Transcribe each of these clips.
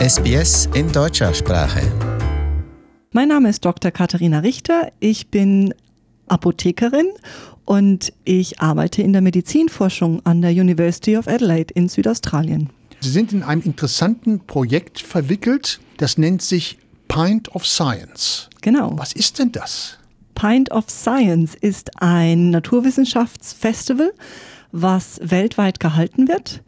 SBS in deutscher Sprache. Mein Name ist Dr. Katharina Richter. Ich bin Apothekerin und ich arbeite in der Medizinforschung an der University of Adelaide in Südaustralien. Sie sind in einem interessanten Projekt verwickelt, das nennt sich Pint of Science. Genau. Was ist denn das? Pint of Science ist ein Naturwissenschaftsfestival, was weltweit gehalten wird.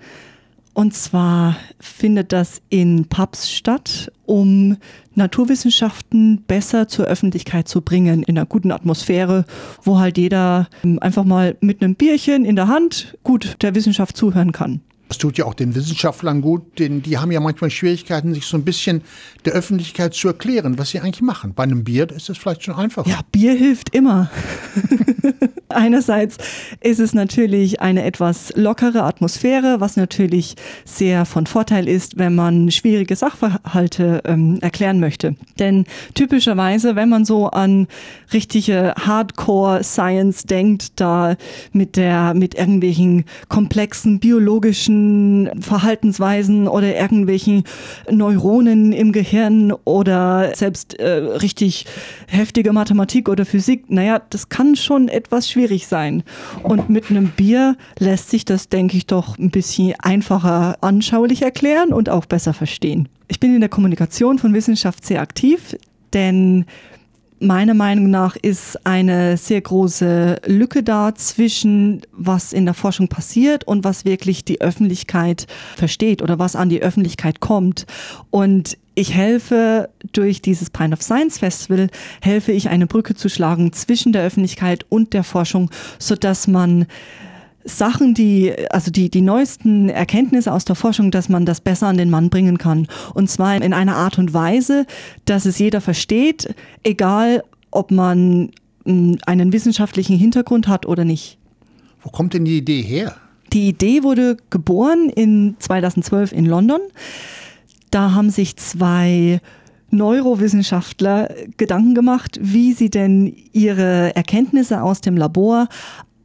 Und zwar findet das in Pubs statt, um Naturwissenschaften besser zur Öffentlichkeit zu bringen, in einer guten Atmosphäre, wo halt jeder ähm, einfach mal mit einem Bierchen in der Hand gut der Wissenschaft zuhören kann. Das tut ja auch den Wissenschaftlern gut, denn die haben ja manchmal Schwierigkeiten, sich so ein bisschen der Öffentlichkeit zu erklären, was sie eigentlich machen. Bei einem Bier ist das vielleicht schon einfacher. Ja, Bier hilft immer. Einerseits ist es natürlich eine etwas lockere Atmosphäre, was natürlich sehr von Vorteil ist, wenn man schwierige Sachverhalte ähm, erklären möchte. Denn typischerweise, wenn man so an richtige Hardcore-Science denkt, da mit der, mit irgendwelchen komplexen biologischen Verhaltensweisen oder irgendwelchen Neuronen im Gehirn oder selbst äh, richtig heftige Mathematik oder Physik, naja, das kann schon etwas schwierig schwierig sein. Und mit einem Bier lässt sich das, denke ich, doch ein bisschen einfacher anschaulich erklären und auch besser verstehen. Ich bin in der Kommunikation von Wissenschaft sehr aktiv, denn meiner Meinung nach ist eine sehr große Lücke da zwischen, was in der Forschung passiert und was wirklich die Öffentlichkeit versteht oder was an die Öffentlichkeit kommt. Und ich helfe durch dieses Pine of Science Festival, helfe ich eine Brücke zu schlagen zwischen der Öffentlichkeit und der Forschung, so dass man Sachen, die, also die, die neuesten Erkenntnisse aus der Forschung, dass man das besser an den Mann bringen kann. Und zwar in einer Art und Weise, dass es jeder versteht, egal ob man hm, einen wissenschaftlichen Hintergrund hat oder nicht. Wo kommt denn die Idee her? Die Idee wurde geboren in 2012 in London. Da haben sich zwei Neurowissenschaftler Gedanken gemacht, wie sie denn ihre Erkenntnisse aus dem Labor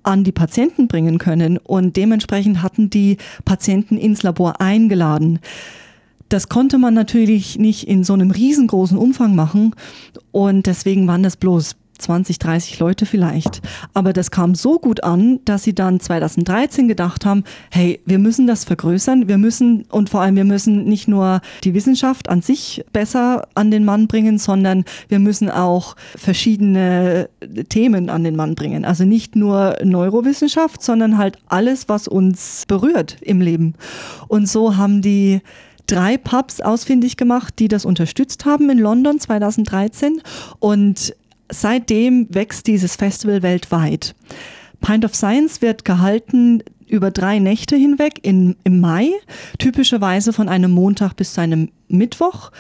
an die Patienten bringen können. Und dementsprechend hatten die Patienten ins Labor eingeladen. Das konnte man natürlich nicht in so einem riesengroßen Umfang machen und deswegen waren das bloß 20, 30 Leute vielleicht. Aber das kam so gut an, dass sie dann 2013 gedacht haben, hey, wir müssen das vergrößern, wir müssen und vor allem wir müssen nicht nur die Wissenschaft an sich besser an den Mann bringen, sondern wir müssen auch verschiedene Themen an den Mann bringen. Also nicht nur Neurowissenschaft, sondern halt alles, was uns berührt im Leben. Und so haben die drei Pubs ausfindig gemacht, die das unterstützt haben in London 2013 und seitdem wächst dieses Festival weltweit. Pint of Science wird gehalten über drei Nächte hinweg in, im Mai, typischerweise von einem Montag bis zu einem Mittwoch.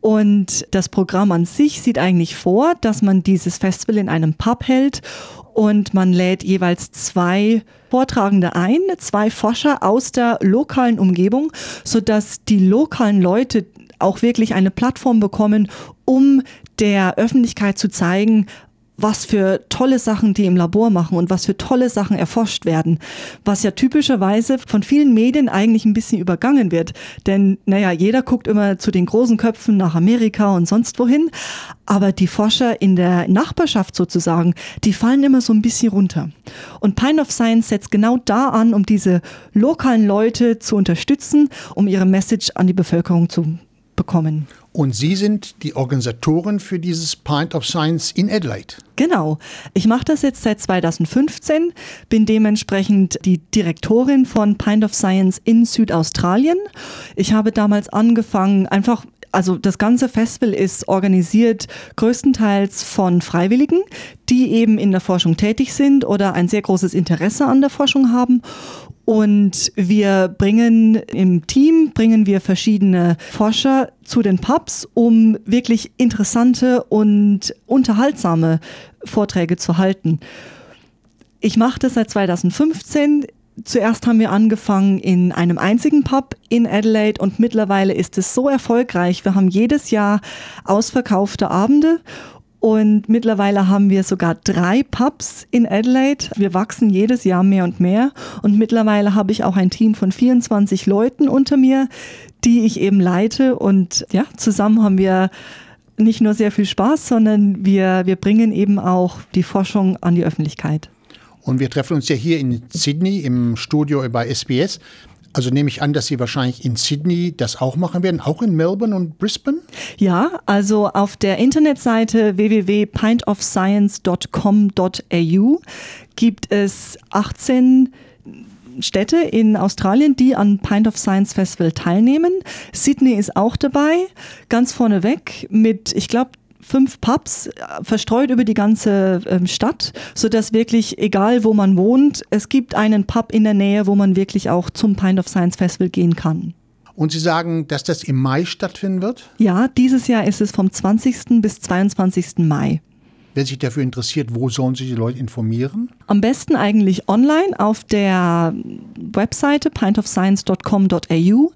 Und das Programm an sich sieht eigentlich vor, dass man dieses Festival in einem Pub hält und man lädt jeweils zwei Vortragende ein, zwei Forscher aus der lokalen Umgebung, sodass die lokalen Leute auch wirklich eine Plattform bekommen, um der Öffentlichkeit zu zeigen, was für tolle Sachen die im Labor machen und was für tolle Sachen erforscht werden, was ja typischerweise von vielen Medien eigentlich ein bisschen übergangen wird. Denn, naja, jeder guckt immer zu den großen Köpfen nach Amerika und sonst wohin, aber die Forscher in der Nachbarschaft sozusagen, die fallen immer so ein bisschen runter. Und Pine of Science setzt genau da an, um diese lokalen Leute zu unterstützen, um ihre Message an die Bevölkerung zu bekommen. Und Sie sind die Organisatorin für dieses Pint of Science in Adelaide. Genau. Ich mache das jetzt seit 2015, bin dementsprechend die Direktorin von Pint of Science in Südaustralien. Ich habe damals angefangen, einfach also das ganze Festival ist organisiert größtenteils von Freiwilligen, die eben in der Forschung tätig sind oder ein sehr großes Interesse an der Forschung haben. Und wir bringen im Team, bringen wir verschiedene Forscher zu den Pubs, um wirklich interessante und unterhaltsame Vorträge zu halten. Ich mache das seit 2015. Zuerst haben wir angefangen in einem einzigen Pub in Adelaide und mittlerweile ist es so erfolgreich. Wir haben jedes Jahr ausverkaufte Abende und mittlerweile haben wir sogar drei Pubs in Adelaide. Wir wachsen jedes Jahr mehr und mehr. Und mittlerweile habe ich auch ein Team von 24 Leuten unter mir, die ich eben leite. Und ja, zusammen haben wir nicht nur sehr viel Spaß, sondern wir, wir bringen eben auch die Forschung an die Öffentlichkeit. Und wir treffen uns ja hier in Sydney im Studio bei SBS. Also nehme ich an, dass Sie wahrscheinlich in Sydney das auch machen werden, auch in Melbourne und Brisbane? Ja, also auf der Internetseite www.pintofscience.com.au gibt es 18 Städte in Australien, die an Pint of Science Festival teilnehmen. Sydney ist auch dabei, ganz vorneweg mit, ich glaube, fünf Pubs äh, verstreut über die ganze ähm, Stadt, sodass wirklich, egal wo man wohnt, es gibt einen Pub in der Nähe, wo man wirklich auch zum Pint of Science Festival gehen kann. Und Sie sagen, dass das im Mai stattfinden wird? Ja, dieses Jahr ist es vom 20. bis 22. Mai. Wer sich dafür interessiert, wo sollen sich die Leute informieren? Am besten eigentlich online auf der Webseite pintofscience.com.au.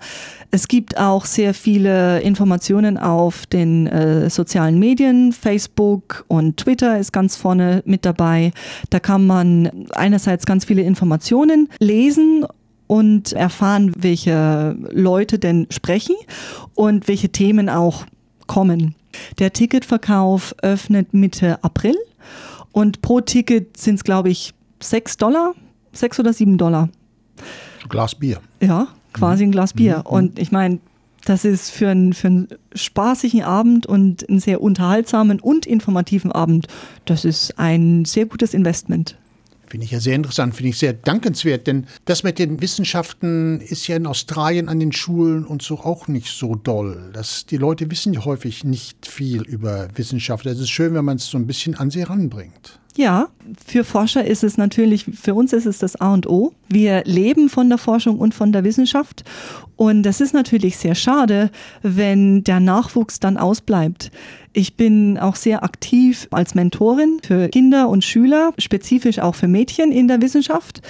Es gibt auch sehr viele Informationen auf den äh, sozialen Medien. Facebook und Twitter ist ganz vorne mit dabei. Da kann man einerseits ganz viele Informationen lesen und erfahren, welche Leute denn sprechen und welche Themen auch kommen. Der Ticketverkauf öffnet Mitte April und pro Ticket sind es, glaube ich, 6 Dollar, 6 oder 7 Dollar. Ein Glas Bier. Ja, quasi ein Glas Bier. Mhm. Und ich meine, das ist für einen, für einen spaßigen Abend und einen sehr unterhaltsamen und informativen Abend, das ist ein sehr gutes Investment. Finde ich ja sehr interessant, finde ich sehr dankenswert, denn das mit den Wissenschaften ist ja in Australien an den Schulen und so auch nicht so doll. Das, die Leute wissen ja häufig nicht viel über Wissenschaft. Es ist schön, wenn man es so ein bisschen an sie ranbringt. Ja, für Forscher ist es natürlich, für uns ist es das A und O. Wir leben von der Forschung und von der Wissenschaft. Und das ist natürlich sehr schade, wenn der Nachwuchs dann ausbleibt. Ich bin auch sehr aktiv als Mentorin für Kinder und Schüler, spezifisch auch für Mädchen in der Wissenschaft,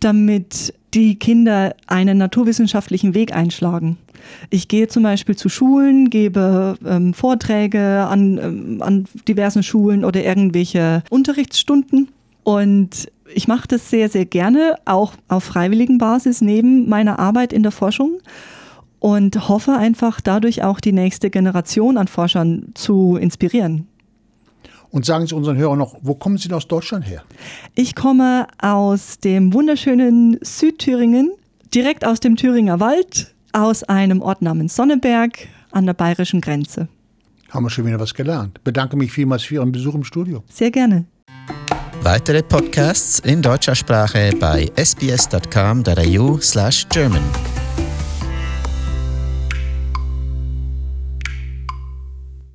damit die Kinder einen naturwissenschaftlichen Weg einschlagen. Ich gehe zum Beispiel zu Schulen, gebe ähm, Vorträge an, ähm, an diversen Schulen oder irgendwelche Unterrichtsstunden. Und ich mache das sehr, sehr gerne, auch auf freiwilligen Basis neben meiner Arbeit in der Forschung und hoffe einfach dadurch auch die nächste Generation an Forschern zu inspirieren. Und sagen Sie unseren Hörern noch, wo kommen Sie denn aus Deutschland her? Ich komme aus dem wunderschönen Südthüringen, direkt aus dem Thüringer Wald, aus einem Ort namens Sonneberg an der bayerischen Grenze. Haben wir schon wieder was gelernt. Bedanke mich vielmals für Ihren Besuch im Studio. Sehr gerne. Weitere Podcasts in deutscher Sprache bei sbs.com.au/german.